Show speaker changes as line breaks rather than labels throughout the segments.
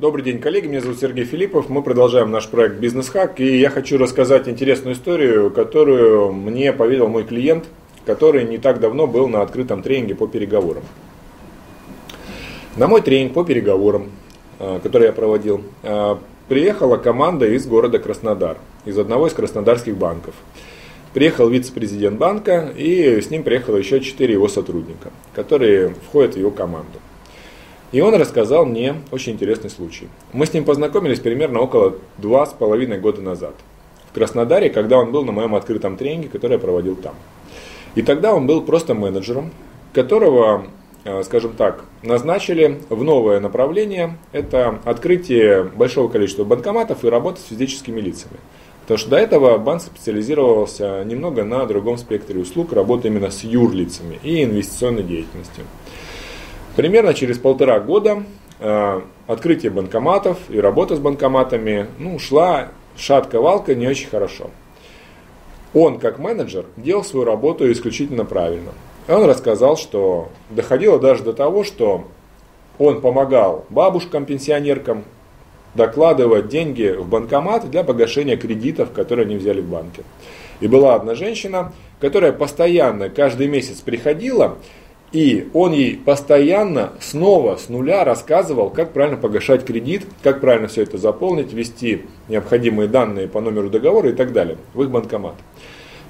Добрый день, коллеги. Меня зовут Сергей Филиппов. Мы продолжаем наш проект Бизнес Хак. И я хочу рассказать интересную историю, которую мне поведал мой клиент, который не так давно был на открытом тренинге по переговорам. На мой тренинг по переговорам, э, который я проводил, э, приехала команда из города Краснодар, из одного из краснодарских банков. Приехал вице-президент банка, и с ним приехало еще четыре его сотрудника, которые входят в его команду. И он рассказал мне очень интересный случай. Мы с ним познакомились примерно около два с половиной года назад. В Краснодаре, когда он был на моем открытом тренинге, который я проводил там. И тогда он был просто менеджером, которого, э, скажем так, назначили в новое направление. Это открытие большого количества банкоматов и работа с физическими лицами. Потому что до этого банк специализировался немного на другом спектре услуг, работы именно с юрлицами и инвестиционной деятельностью. Примерно через полтора года э, открытие банкоматов и работа с банкоматами ну, шла шатко-валка не очень хорошо. Он, как менеджер, делал свою работу исключительно правильно. Он рассказал, что доходило даже до того, что он помогал бабушкам, пенсионеркам докладывать деньги в банкомат для погашения кредитов, которые они взяли в банке. И была одна женщина, которая постоянно каждый месяц приходила и он ей постоянно снова с нуля рассказывал, как правильно погашать кредит, как правильно все это заполнить, ввести необходимые данные по номеру договора и так далее в их банкомат.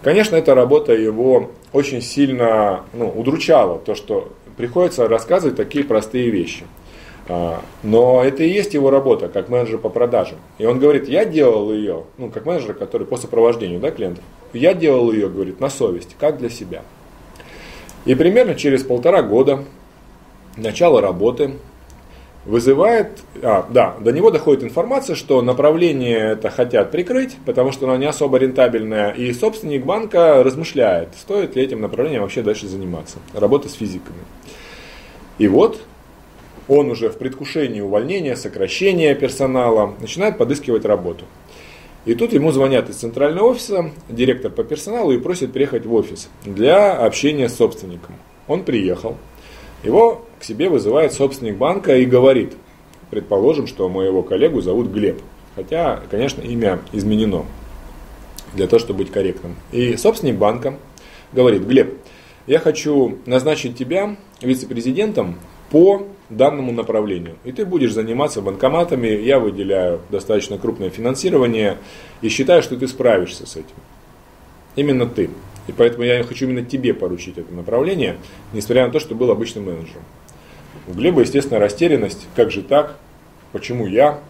Конечно, эта работа его очень сильно ну, удручала, то, что приходится рассказывать такие простые вещи. А, но это и есть его работа, как менеджер по продажам. И он говорит, я делал ее, ну, как менеджер, который по сопровождению да, клиентов, я делал ее, говорит, на совесть, как для себя. И примерно через полтора года начало работы вызывает, а, да, до него доходит информация, что направление это хотят прикрыть, потому что оно не особо рентабельное, и собственник банка размышляет, стоит ли этим направлением вообще дальше заниматься, работа с физиками. И вот он уже в предвкушении увольнения, сокращения персонала начинает подыскивать работу. И тут ему звонят из центрального офиса, директор по персоналу, и просят приехать в офис для общения с собственником. Он приехал. Его к себе вызывает собственник банка и говорит, предположим, что моего коллегу зовут Глеб. Хотя, конечно, имя изменено для того, чтобы быть корректным. И собственник банка говорит, Глеб, я хочу назначить тебя вице-президентом по данному направлению. И ты будешь заниматься банкоматами, я выделяю достаточно крупное финансирование и считаю, что ты справишься с этим. Именно ты. И поэтому я хочу именно тебе поручить это направление, несмотря на то, что был обычным менеджером. У Глеба, естественно, растерянность, как же так, почему я?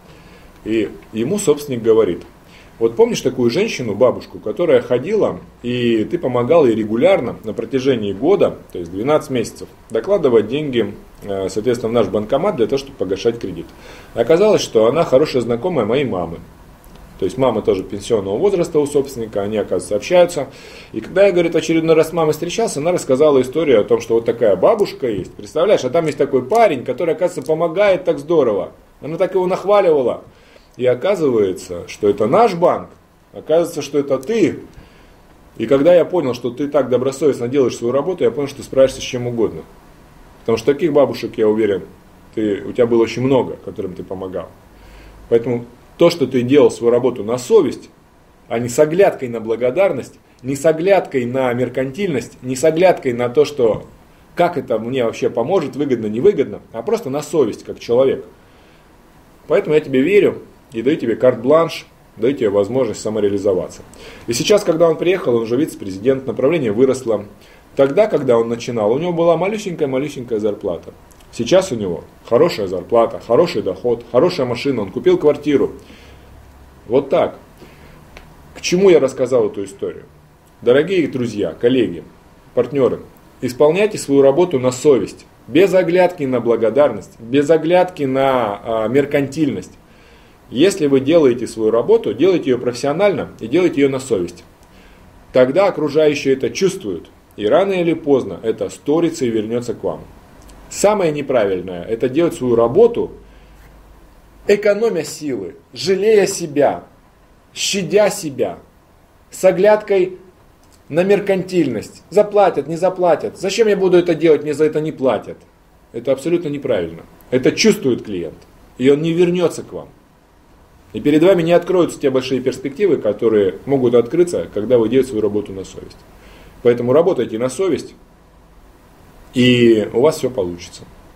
И ему собственник говорит – вот помнишь такую женщину, бабушку, которая ходила, и ты помогал ей регулярно на протяжении года, то есть 12 месяцев, докладывать деньги, э, соответственно, в наш банкомат для того, чтобы погашать кредит. Оказалось, что она хорошая знакомая моей мамы. То есть мама тоже пенсионного возраста у собственника, они, оказывается, общаются. И когда я, говорит, очередной раз с мамой встречался, она рассказала историю о том, что вот такая бабушка есть, представляешь, а там есть такой парень, который, оказывается, помогает так здорово. Она так его нахваливала. И оказывается, что это наш банк, оказывается, что это ты. И когда я понял, что ты так добросовестно делаешь свою работу, я понял, что ты справишься с чем угодно. Потому что таких бабушек, я уверен, ты, у тебя было очень много, которым ты помогал. Поэтому то, что ты делал свою работу на совесть, а не с оглядкой на благодарность, не с оглядкой на меркантильность, не с оглядкой на то, что как это мне вообще поможет, выгодно, невыгодно, а просто на совесть, как человек. Поэтому я тебе верю, и даю тебе карт-бланш, даю тебе возможность самореализоваться. И сейчас, когда он приехал, он уже вице-президент, направление выросло. Тогда, когда он начинал, у него была малюсенькая-малюсенькая зарплата. Сейчас у него хорошая зарплата, хороший доход, хорошая машина, он купил квартиру. Вот так. К чему я рассказал эту историю? Дорогие друзья, коллеги, партнеры, исполняйте свою работу на совесть, без оглядки на благодарность, без оглядки на а, меркантильность. Если вы делаете свою работу, делайте ее профессионально и делайте ее на совесть. Тогда окружающие это чувствуют. И рано или поздно это сторится и вернется к вам. Самое неправильное – это делать свою работу, экономя силы, жалея себя, щадя себя, с оглядкой на меркантильность. Заплатят, не заплатят. Зачем я буду это делать, мне за это не платят. Это абсолютно неправильно. Это чувствует клиент. и он не вернется к вам. И перед вами не откроются те большие перспективы, которые могут открыться, когда вы делаете свою работу на совесть. Поэтому работайте на совесть, и у вас все получится.